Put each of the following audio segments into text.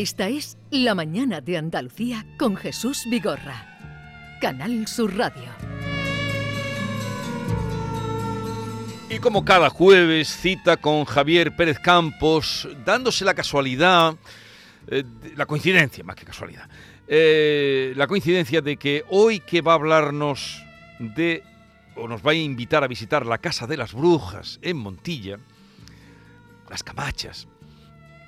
Esta es La Mañana de Andalucía con Jesús Vigorra. Canal Sur Radio. Y como cada jueves, cita con Javier Pérez Campos, dándose la casualidad, eh, la coincidencia, más que casualidad, eh, la coincidencia de que hoy que va a hablarnos de, o nos va a invitar a visitar la Casa de las Brujas en Montilla, las Camachas,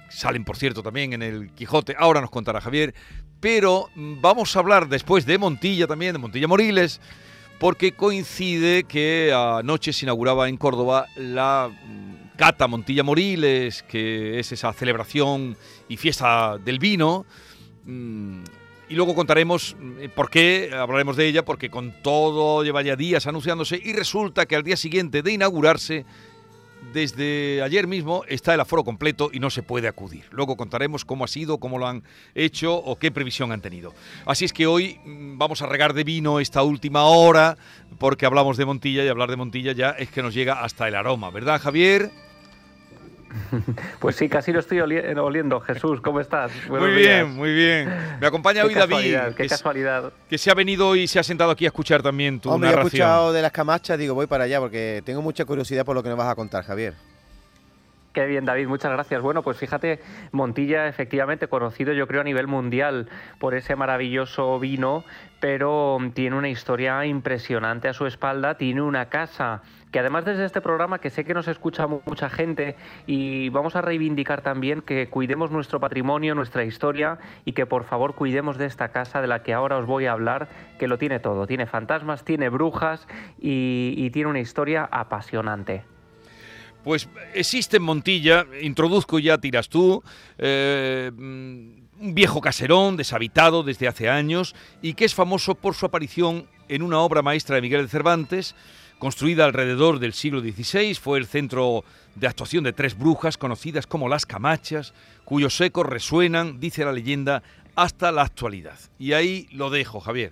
salen por cierto también en el Quijote, ahora nos contará Javier, pero vamos a hablar después de Montilla también, de Montilla Moriles, porque coincide que anoche se inauguraba en Córdoba la mm, Cata Montilla Moriles, que es esa celebración y fiesta del vino. Mm, y luego contaremos mm, por qué, hablaremos de ella, porque con todo lleva ya días anunciándose y resulta que al día siguiente de inaugurarse desde ayer mismo está el aforo completo y no se puede acudir. Luego contaremos cómo ha sido, cómo lo han hecho o qué previsión han tenido. Así es que hoy mm, vamos a regar de vino esta última hora porque hablamos de Montilla y hablar de Montilla ya es que nos llega hasta el aroma, ¿verdad Javier? Pues sí, casi lo estoy oliendo. Jesús, ¿cómo estás? muy bien, muy bien. Me acompaña hoy David. Qué que casualidad. que se ha venido y se ha sentado aquí a escuchar también tu Hombre, he escuchado de las camachas, digo, voy para allá porque tengo mucha curiosidad por lo que nos vas a contar, Javier. Qué bien, David, muchas gracias. Bueno, pues fíjate, Montilla, efectivamente, conocido yo creo a nivel mundial por ese maravilloso vino, pero tiene una historia impresionante a su espalda, tiene una casa que además desde este programa, que sé que nos escucha mucha gente, y vamos a reivindicar también que cuidemos nuestro patrimonio, nuestra historia, y que por favor cuidemos de esta casa de la que ahora os voy a hablar, que lo tiene todo, tiene fantasmas, tiene brujas y, y tiene una historia apasionante. Pues existe en Montilla, introduzco ya, tiras tú, eh, un viejo caserón deshabitado desde hace años y que es famoso por su aparición en una obra maestra de Miguel de Cervantes, construida alrededor del siglo XVI, fue el centro de actuación de tres brujas conocidas como las Camachas, cuyos ecos resuenan, dice la leyenda, hasta la actualidad. Y ahí lo dejo, Javier.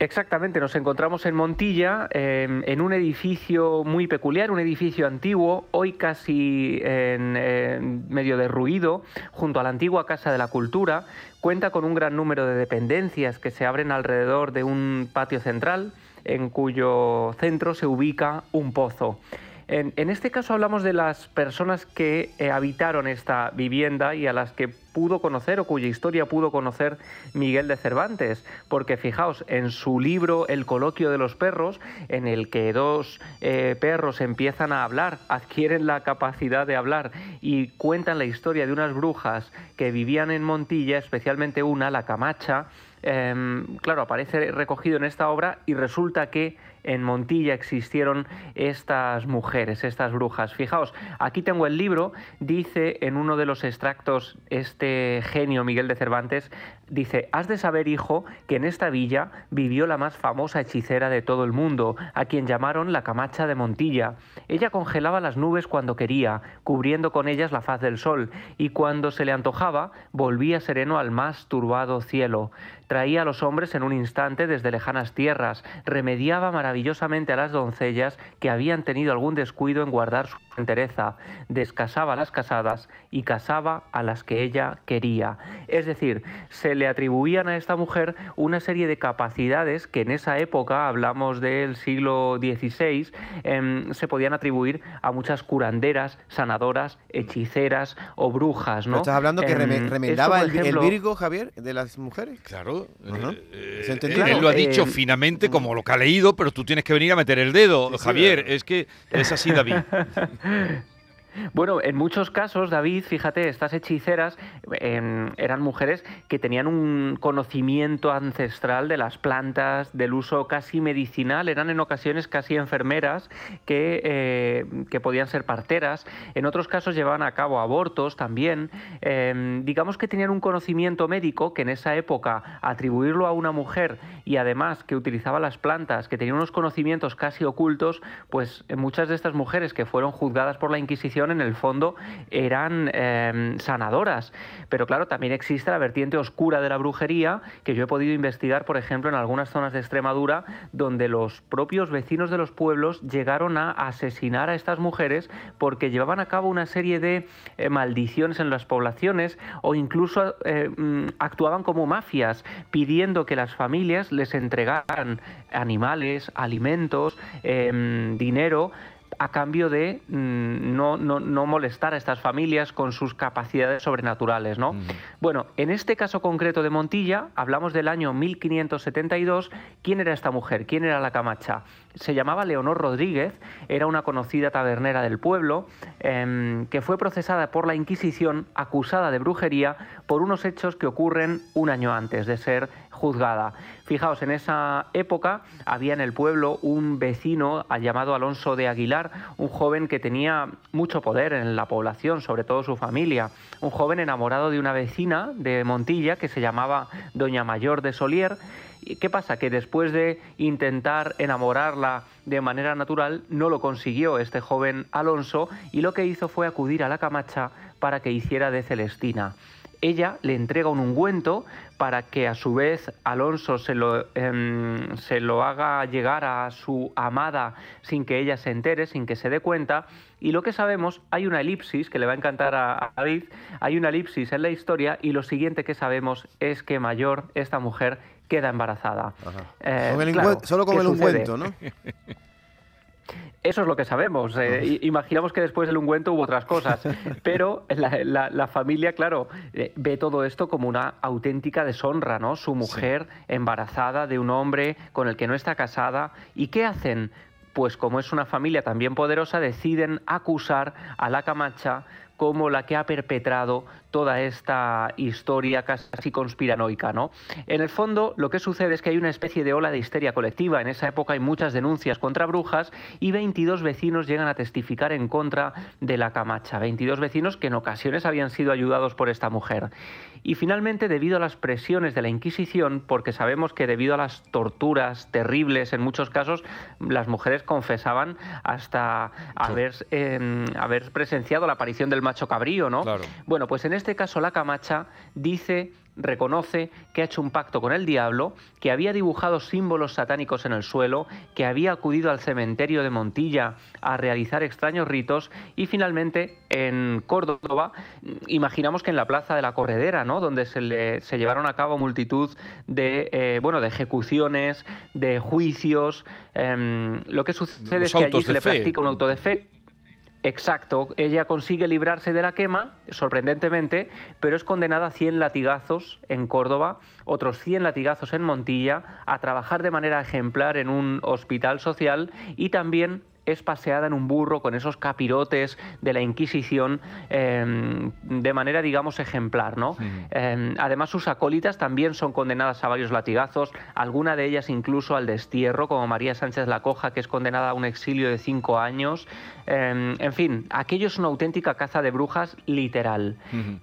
Exactamente, nos encontramos en Montilla, em, en un edificio muy peculiar, un edificio antiguo, hoy casi en, medio derruido, junto a la antigua Casa de la Cultura. Cuenta con un gran número de dependencias que se abren alrededor de un patio central, en cuyo centro se ubica un pozo. En, este caso hablamos de las personas que eh, habitaron esta vivienda y a las que pudo conocer o cuya historia pudo conocer Miguel de Cervantes, porque fijaos, en su libro El coloquio de los perros, en el que dos eh, perros empiezan a hablar, adquieren la capacidad de hablar y cuentan la historia de unas brujas que vivían en Montilla, especialmente una, la Camacha, em, claro, aparece recogido en esta obra y resulta que en Montilla existieron estas mujeres, estas brujas. Fijaos, aquí tengo el libro, dice en uno de los extractos este genio Miguel de Cervantes, dice, has de saber, hijo, que en esta villa vivió la más famosa hechicera de todo el mundo, a quien llamaron la Camacha de Montilla. Ella congelaba las nubes cuando quería, cubriendo con ellas la faz del sol, y cuando se le antojaba, volvía sereno al más turbado cielo. Traía a los hombres en un instante desde lejanas tierras, remediaba maravillosamente a las doncellas que habían tenido algún descuido en guardar su entereza, descasaba a las casadas y casaba a las que ella quería. Es decir, se le atribuían a esta mujer una serie de capacidades que en esa época, hablamos del siglo XVI, em, se podían atribuir a muchas curanderas, sanadoras, hechiceras o brujas. ¿no? ¿Estás hablando que em, remendaba el, Virgo, Javier, de las mujeres? Claro. Eh, eh, él lo ha dicho eh, finamente como lo que ha leído, pero tú tienes que venir a meter el dedo, Javier. Es que es así, David. Bueno, en muchos casos, David, fíjate, estas hechiceras em, eran mujeres que tenían un conocimiento ancestral de las plantas, del uso casi medicinal, eran en ocasiones casi enfermeras que, eh, que podían ser parteras, en otros casos llevaban a cabo abortos también. Em, digamos que tenían un conocimiento médico que en esa época atribuirlo a una mujer y además que utilizaba las plantas, que tenía unos conocimientos casi ocultos, pues muchas de estas mujeres que fueron juzgadas por la Inquisición en el fondo eran em, sanadoras. Pero claro, también existe la vertiente oscura de la brujería que yo he podido investigar, por ejemplo, en algunas zonas de Extremadura, donde los propios vecinos de los pueblos llegaron a asesinar a estas mujeres porque llevaban a cabo una serie de eh, maldiciones en las poblaciones o incluso eh, mm, actuaban como mafias, pidiendo que las familias les entregaran animales, alimentos, em, dinero a cambio de mm, no, no, molestar a estas familias con sus capacidades sobrenaturales. ¿no? Bueno, en este caso concreto de Montilla, hablamos del año 1572. ¿Quién era esta mujer? ¿Quién era la Camacha? Se llamaba Leonor Rodríguez, era una conocida tabernera del pueblo, em, que fue procesada por la Inquisición, acusada de brujería por unos hechos que ocurren un año antes de ser juzgada. Fijaos, en esa época había en el pueblo un vecino llamado Alonso de Aguilar, un joven que tenía mucho poder en la población, sobre todo su familia, un joven enamorado de una vecina de Montilla que se llamaba Doña Mayor de Solier. ¿Qué pasa? Que después de intentar enamorarla de manera natural, no lo consiguió este joven Alonso y lo que hizo fue acudir a la Camacha para que hiciera de Celestina ella le entrega un ungüento para que a su vez Alonso se lo, em, se lo haga llegar a su amada sin que ella se entere, sin que se dé cuenta. Y lo que sabemos, hay una elipsis que le va a encantar a, David, hay una elipsis en la historia y lo siguiente que sabemos es que Mayor, esta mujer, queda embarazada. Eh, solo con el ungüento, ¿no? Eso es lo que sabemos. Eh, imaginamos que después del ungüento hubo otras cosas, pero la, familia, claro, eh, ve todo esto como una auténtica deshonra, ¿no? Su mujer embarazada de un hombre con el que no está casada. ¿Y qué hacen? Pues como es una familia también poderosa, deciden acusar a la Camacha como la que ha perpetrado toda esta historia casi conspiranoica, ¿no? En el fondo, lo que sucede es que hay una especie de ola de histeria colectiva. En esa época hay muchas denuncias contra brujas y 22 vecinos llegan a testificar en contra de la Camacha. 22 vecinos que en ocasiones habían sido ayudados por esta mujer. Y finalmente, debido a las presiones de la Inquisición, porque sabemos que debido a las torturas terribles en muchos casos, las mujeres confesaban hasta haber, em, haber presenciado la aparición del macho cabrío, ¿no? Bueno, pues en este caso la Camacha dice reconoce que ha hecho un pacto con el diablo, que había dibujado símbolos satánicos en el suelo, que había acudido al cementerio de Montilla a realizar extraños ritos y finalmente en Córdoba, imaginamos que en la plaza de la Corredera, ¿no? donde se, le, se llevaron a cabo multitud de, eh, bueno, de ejecuciones, de juicios, em, lo que sucede es que allí se le practica un auto de fe Exacto, ella consigue librarse de la quema, sorprendentemente, pero es condenada a 100 latigazos en Córdoba, otros 100 latigazos en Montilla, a trabajar de manera ejemplar en un hospital social y también es paseada en un burro con esos capirotes de la Inquisición em, de manera, digamos, ejemplar. ¿no? Em, además, sus acólitas también son condenadas a varios latigazos, alguna de ellas incluso al destierro, como María Sánchez La Coja, que es condenada a un exilio de cinco años. Em, en fin, aquello es una auténtica caza de brujas literal.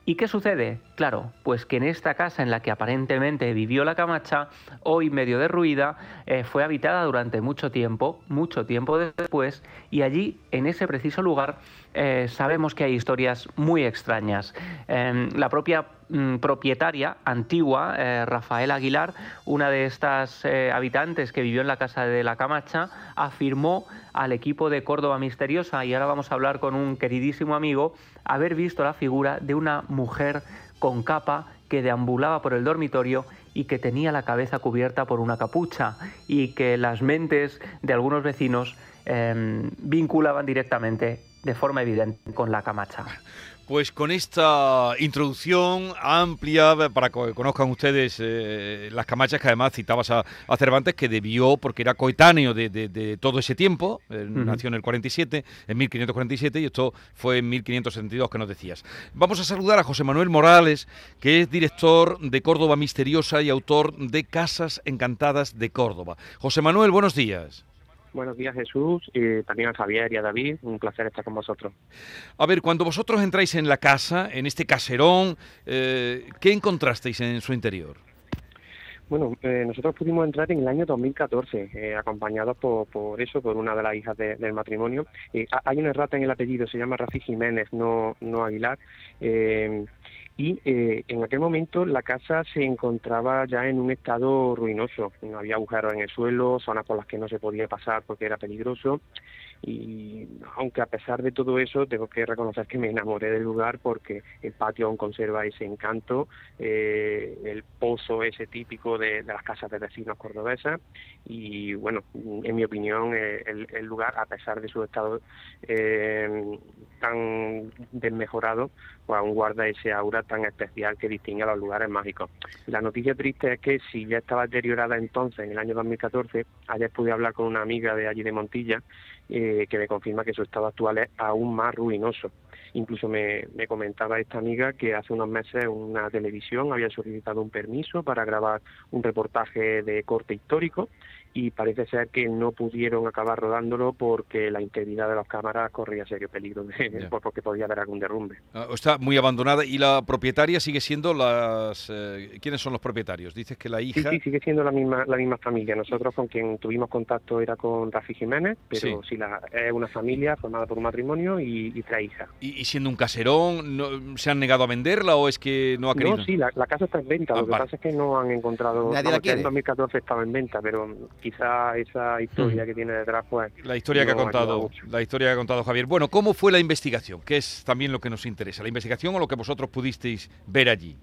¿Y qué sucede? Claro, pues que en esta casa en la que aparentemente vivió la Camacha, hoy medio derruida, eh, fue habitada durante mucho tiempo, mucho tiempo después, y allí, en ese preciso lugar, eh, sabemos que hay historias muy extrañas. Em, la propia mm, propietaria antigua, eh, Rafael Aguilar, una de estas eh, habitantes que vivió en la casa de la Camacha, afirmó al equipo de Córdoba Misteriosa, y ahora vamos a hablar con un queridísimo amigo, haber visto la figura de una mujer con capa que deambulaba por el dormitorio y que tenía la cabeza cubierta por una capucha y que las mentes de algunos vecinos Em, vinculaban directamente de forma evidente con la Camacha. Pues con esta introducción amplia para que conozcan ustedes eh, las camachas que además citabas a, Cervantes que debió, porque era coetáneo de, todo ese tiempo, nació en el 47, en 1547 y esto fue en 1572 que nos decías. Vamos a saludar a José Manuel Morales, que es director de Córdoba Misteriosa y autor de Casas Encantadas de Córdoba. José Manuel, buenos días. Buenos días Jesús y también a Javier y a David, un placer estar con vosotros. A ver, cuando vosotros entráis en la casa, en este caserón, eh, ¿qué encontrasteis en su interior? Bueno, eh, nosotros pudimos entrar en el año 2014, eh, acompañados por, por eso, por una de las hijas del matrimonio. Eh, hay una errata en el apellido, se llama Rafi Jiménez, no, no Aguilar. Y en aquel momento la casa se encontraba ya en un estado ruinoso. Había agujeros en el suelo, zonas por las que no se podía pasar porque era peligroso y aunque a pesar de todo eso tengo que reconocer que me enamoré del lugar porque el patio aún conserva ese encanto, eh, el pozo ese típico de, las casas de vecinos cordobesas y bueno, en mi opinión eh, el, lugar a pesar de su estado eh, tan desmejorado, pues aún guarda ese aura tan especial que distingue a los lugares mágicos. La noticia triste es que si ya estaba deteriorada entonces, en el año 2014, ayer pude hablar con una amiga de allí de Montilla, eh, que me confirma que su estado actual es aún más ruinoso. Incluso me, me, comentaba esta amiga que hace unos meses una televisión había solicitado un permiso para grabar un reportaje de corte histórico y parece ser que no pudieron acabar rodándolo porque la integridad de las cámaras corría serio peligro de, porque podía haber algún derrumbe. Ah, está muy abandonada y la propietaria sigue siendo las eh, ¿quiénes son los propietarios? Dices que la hija Sí, sí sigue siendo la misma la misma familia. Nosotros con quien tuvimos contacto era con Rafi Jiménez, pero sí, la, es una familia formada por un matrimonio y, tres hijas. ¿Y, siendo un caserón no, se han negado a venderla o es que no ha querido? No, sí, la, casa está en venta. Ah, lo que pasa es que no han encontrado. Nadie la quiere. En 2014 estaba en venta, pero quizá esa historia que tiene detrás, pues... La historia que ha contado, la historia que ha contado Javier. Bueno, ¿cómo fue la investigación? Que es también lo que nos interesa. ¿La investigación o lo que vosotros pudisteis ver allí?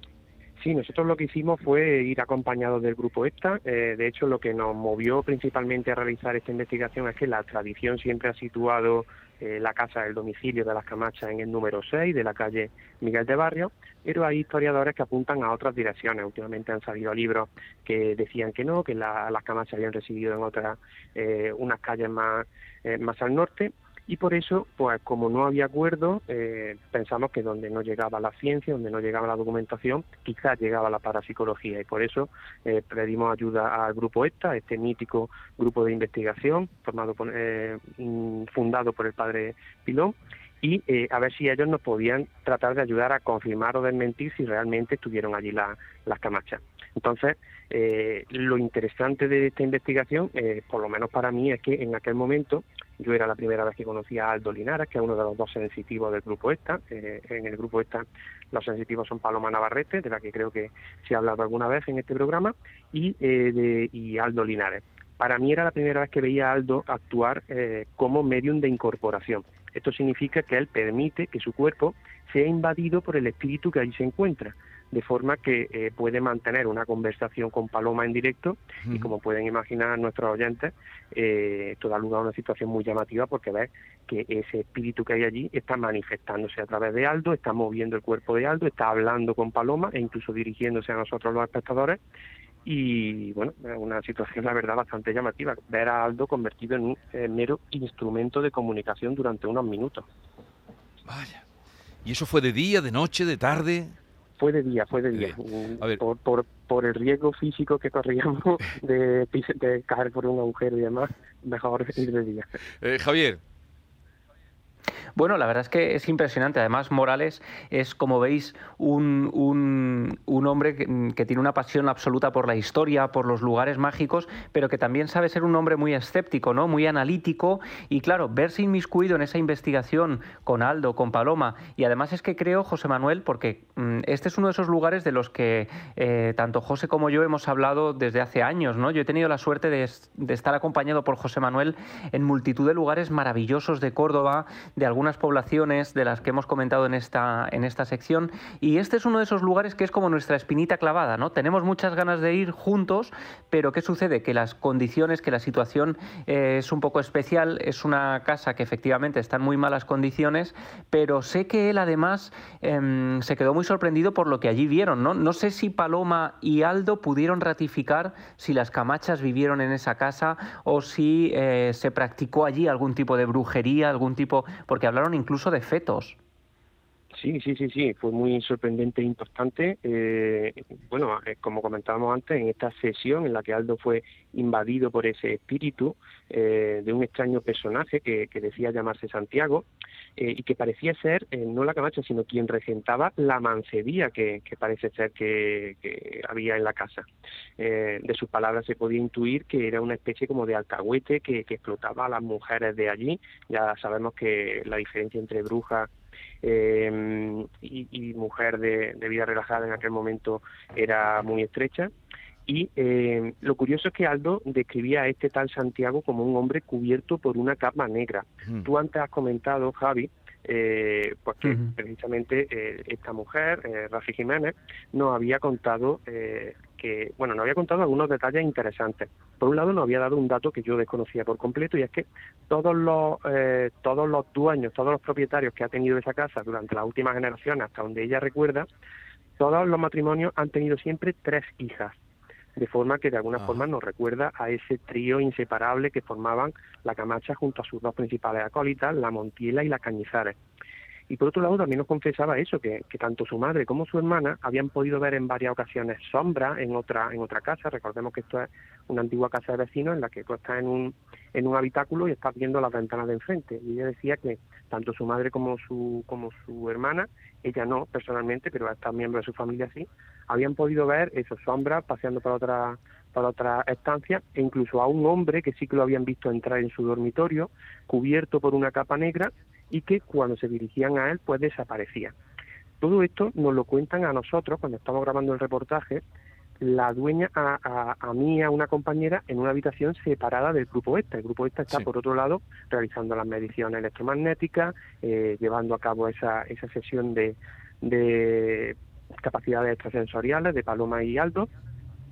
Sí, nosotros lo que hicimos fue ir acompañados del grupo ESTA. Eh, de hecho, lo que nos movió principalmente a realizar esta investigación es que la tradición siempre ha situado eh, la casa del domicilio de las Camachas en el número 6 de la calle Miguel de Barrio, pero hay historiadores que apuntan a otras direcciones. Últimamente han salido libros que decían que no, que las Camachas habían residido en otras, eh, unas calles más, más al norte, y por eso, pues como no había acuerdo, eh, pensamos que donde no llegaba la ciencia, donde no llegaba la documentación, quizás llegaba la parapsicología y por eso eh, pedimos ayuda al grupo ESTA, este mítico grupo de investigación formado por, eh, mm, fundado por el padre Pilón y a ver si ellos nos podían tratar de ayudar a confirmar o desmentir si realmente estuvieron allí las camachas. Entonces, lo interesante de esta investigación, por lo menos para mí, es que en aquel momento yo era la primera vez que conocía a Aldo Linares, que es uno de los dos sensitivos del grupo ESTA. Eh, en el grupo ESTA los sensitivos son Paloma Navarrete, de la que creo que se ha hablado alguna vez en este programa, y, eh, de, y Aldo Linares. Para mí era la primera vez que veía a Aldo actuar eh, como medium de incorporación. Esto significa que él permite que su cuerpo sea invadido por el espíritu que allí se encuentra de forma que eh, puede mantener una conversación con Paloma en directo y como pueden imaginar nuestros oyentes, eh, esto da lugar a una situación muy llamativa porque ves que ese espíritu que hay allí está manifestándose a través de Aldo, está moviendo el cuerpo de Aldo, está hablando con Paloma e incluso dirigiéndose a nosotros los espectadores y bueno, una situación la verdad bastante llamativa, ver a Aldo convertido en un mero instrumento de comunicación durante unos minutos. Vaya. ¿Y eso fue de día, de noche, de tarde? Fue de día, fue de día. Por, por, por, el riesgo físico que corríamos de, de caer por un agujero y demás, mejor ir de día. Eh, Javier, bueno, la verdad es que es impresionante. Además, Morales es, como veis, un, un, hombre que, tiene una pasión absoluta por la historia, por los lugares mágicos, pero que también sabe ser un hombre muy escéptico, ¿no? muy analítico. Y claro, verse inmiscuido en esa investigación con Aldo, con Paloma. Y además es que creo, José Manuel, porque mm, este es uno de esos lugares de los que eh, tanto José como yo hemos hablado desde hace años. ¿no? Yo he tenido la suerte de, estar acompañado por José Manuel en multitud de lugares maravillosos de Córdoba, de algún algunas poblaciones de las que hemos comentado en esta, en esta sección. Y este es uno de esos lugares que es como nuestra espinita clavada, ¿no? Tenemos muchas ganas de ir juntos, pero ¿qué sucede? Que las condiciones, que la situación eh, es un poco especial. Es una casa que efectivamente está en muy malas condiciones, pero sé que él además em, se quedó muy sorprendido por lo que allí vieron, ¿no? No sé si Paloma y Aldo pudieron ratificar si las camachas vivieron en esa casa o si eh, se practicó allí algún tipo de brujería, algún tipo. porque hablaron incluso de fetos. Sí, sí, sí, sí, fue muy sorprendente e impactante. Eh, bueno, eh, como comentábamos antes, en esta sesión en la que Aldo fue invadido por ese espíritu eh, de un extraño personaje que, decía llamarse Santiago y que parecía ser no la Camacha, sino quien regentaba la mancebía que, parece ser que, había en la casa. de sus palabras se podía intuir que era una especie como de alcahuete que, que explotaba a las mujeres de allí. Ya sabemos que la diferencia entre brujas eh, y, mujer de, vida relajada en aquel momento era muy estrecha. Y eh, lo curioso es que Aldo describía a este tal Santiago como un hombre cubierto por una capa negra. Hmm. Tú antes has comentado, Javi, eh, pues que precisamente eh, esta mujer, eh, Rafi Jiménez, nos había contado eh, que, bueno, nos había contado algunos detalles interesantes. Por un lado, nos había dado un dato que yo desconocía por completo y es que todos los, todos los dueños, todos los propietarios que ha tenido esa casa durante las últimas generaciones, hasta donde ella recuerda, todos los matrimonios han tenido siempre tres hijas de forma que de alguna forma nos recuerda a ese trío inseparable que formaban la Camacha junto a sus dos principales acólitas, la Montiela y la Cañizares. Y por otro lado también nos confesaba eso, que, tanto su madre como su hermana habían podido ver en varias ocasiones sombras en otra, en otra casa. Recordemos que esto es una antigua casa de vecinos en la que tú estás en un, en un habitáculo y estás viendo las ventanas de enfrente. Y ella decía que tanto su madre como su, como su hermana, ella no personalmente, pero estos miembros de su familia sí, habían podido ver esas sombras paseando por otra para otra estancia e incluso a un hombre que sí que lo habían visto entrar en su dormitorio cubierto por una capa negra y que cuando se dirigían a él pues desaparecía. Todo esto nos lo cuentan a nosotros cuando estamos grabando el reportaje, la dueña a, a, mí, a una compañera, en una habitación separada del grupo ESTA. El grupo ESTA está, por otro lado, realizando las mediciones electromagnéticas, eh, llevando a cabo esa, esa sesión de, de capacidades extrasensoriales de Paloma y Aldo,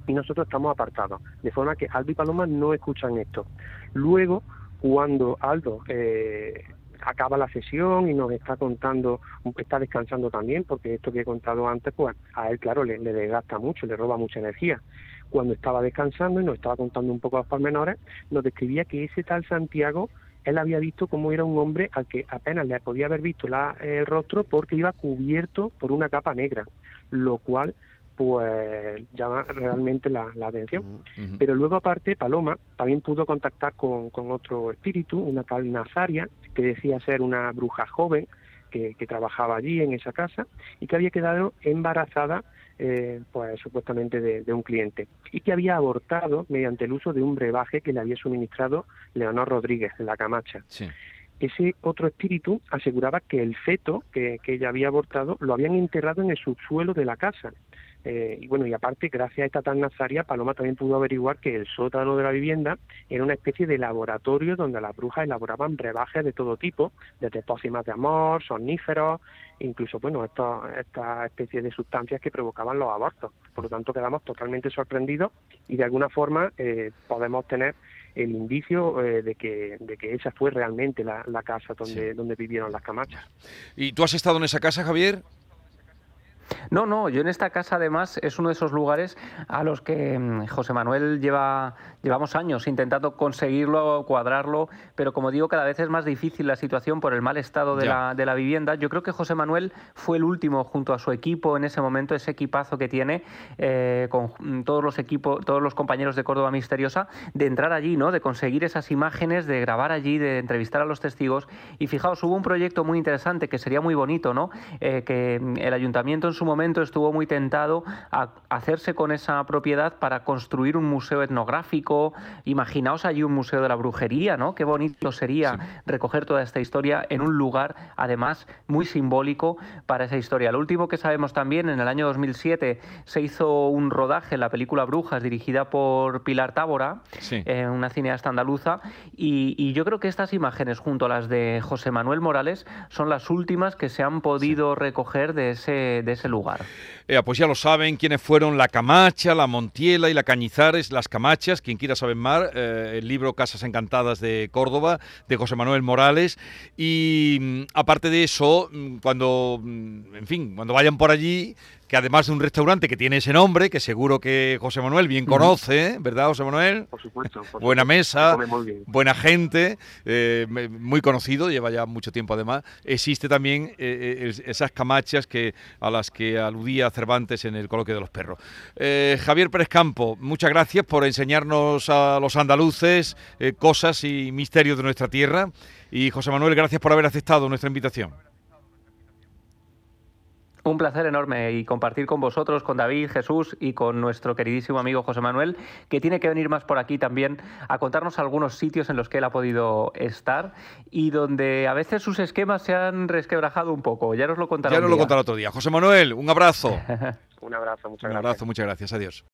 y nosotros estamos apartados, de forma que Aldo y Paloma no escuchan esto. Luego, cuando Aldo eh, acaba la sesión y nos está contando, está descansando también, porque esto que he contado antes, pues a él, claro, le, desgasta mucho, le roba mucha energía. Cuando estaba descansando y nos estaba contando un poco los pormenores, nos describía que ese tal Santiago, él había visto cómo era un hombre al que apenas le podía haber visto la, el rostro porque iba cubierto por una capa negra, lo cual pues llama realmente la, atención. Pero luego aparte, Paloma también pudo contactar con, otro espíritu, una tal Nazaria, que decía ser una bruja joven que, trabajaba allí en esa casa y que había quedado embarazada eh, pues supuestamente de, un cliente y que había abortado mediante el uso de un brebaje que le había suministrado Leonor Rodríguez de la Camacha. Ese otro espíritu aseguraba que el feto que, que ella había abortado lo habían enterrado en el subsuelo de la casa eh, y bueno, y aparte, gracias a esta tan nazaria, Paloma también pudo averiguar que el sótano de la vivienda era una especie de laboratorio donde las brujas elaboraban brebajes de todo tipo, desde pócimas de amor, somníferos, incluso, bueno, esta especie de sustancias que provocaban los abortos. Por lo tanto, quedamos totalmente sorprendidos y de alguna forma eh, podemos tener el indicio eh, de, que, de que esa fue realmente la, casa donde, donde vivieron las camachas. ¿Y tú has estado en esa casa, Javier? No, no, yo en esta casa además es uno de esos lugares a los que mm, José Manuel lleva, llevamos años intentando conseguirlo, cuadrarlo, pero como digo, cada vez es más difícil la situación por el mal estado de, la, de la, vivienda. Yo creo que José Manuel fue el último junto a su equipo en ese momento, ese equipazo que tiene eh, con mm, todos los equipos, todos los compañeros de Córdoba Misteriosa, de entrar allí, ¿no? De conseguir esas imágenes, de grabar allí, de entrevistar a los testigos. Y fijaos, hubo un proyecto muy interesante que sería muy bonito, ¿no? Eh, que mm, el ayuntamiento en su momento estuvo muy tentado a hacerse con esa propiedad para construir un museo etnográfico. Imaginaos allí un museo de la brujería, ¿no? Qué bonito sería recoger toda esta historia en un lugar, además, muy simbólico para esa historia. Lo último que sabemos también, en el año 2007 se hizo un rodaje en la película Brujas, dirigida por Pilar Tábora, eh, una cineasta andaluza, y, y, yo creo que estas imágenes, junto a las de José Manuel Morales, son las últimas que se han podido recoger de ese, de ese lugar. Eh, pues ya lo saben quiénes fueron la Camacha, la Montiela y la Cañizares, las Camachas, quien quiera saber más, eh, el libro Casas Encantadas de Córdoba, de José Manuel Morales. Y mm, aparte de eso, mm, cuando, mm, en fin, cuando vayan por allí, que además de un restaurante que tiene ese nombre, que seguro que José Manuel bien conoce, ¿verdad, José Manuel? Por supuesto. por Buena mesa, buena gente, eh, muy conocido, lleva ya mucho tiempo además. Existe también eh, eh, es- esas camachas que, a las que aludía Cervantes en el coloquio de los perros. Eh, Javier Pérez Campo, muchas gracias por enseñarnos a los andaluces eh, cosas y misterios de nuestra tierra. Y José Manuel, gracias por haber aceptado nuestra invitación. Un placer enorme y compartir con vosotros, con David, Jesús y con nuestro queridísimo amigo José Manuel, que tiene que venir más por aquí también a contarnos algunos sitios en los que él ha podido estar y donde a veces sus esquemas se han resquebrajado un poco. Ya nos lo contará. Ya un nos lo contará otro día. José Manuel, un abrazo. Un abrazo, muchas un gracias. abrazo, muchas gracias. Adiós.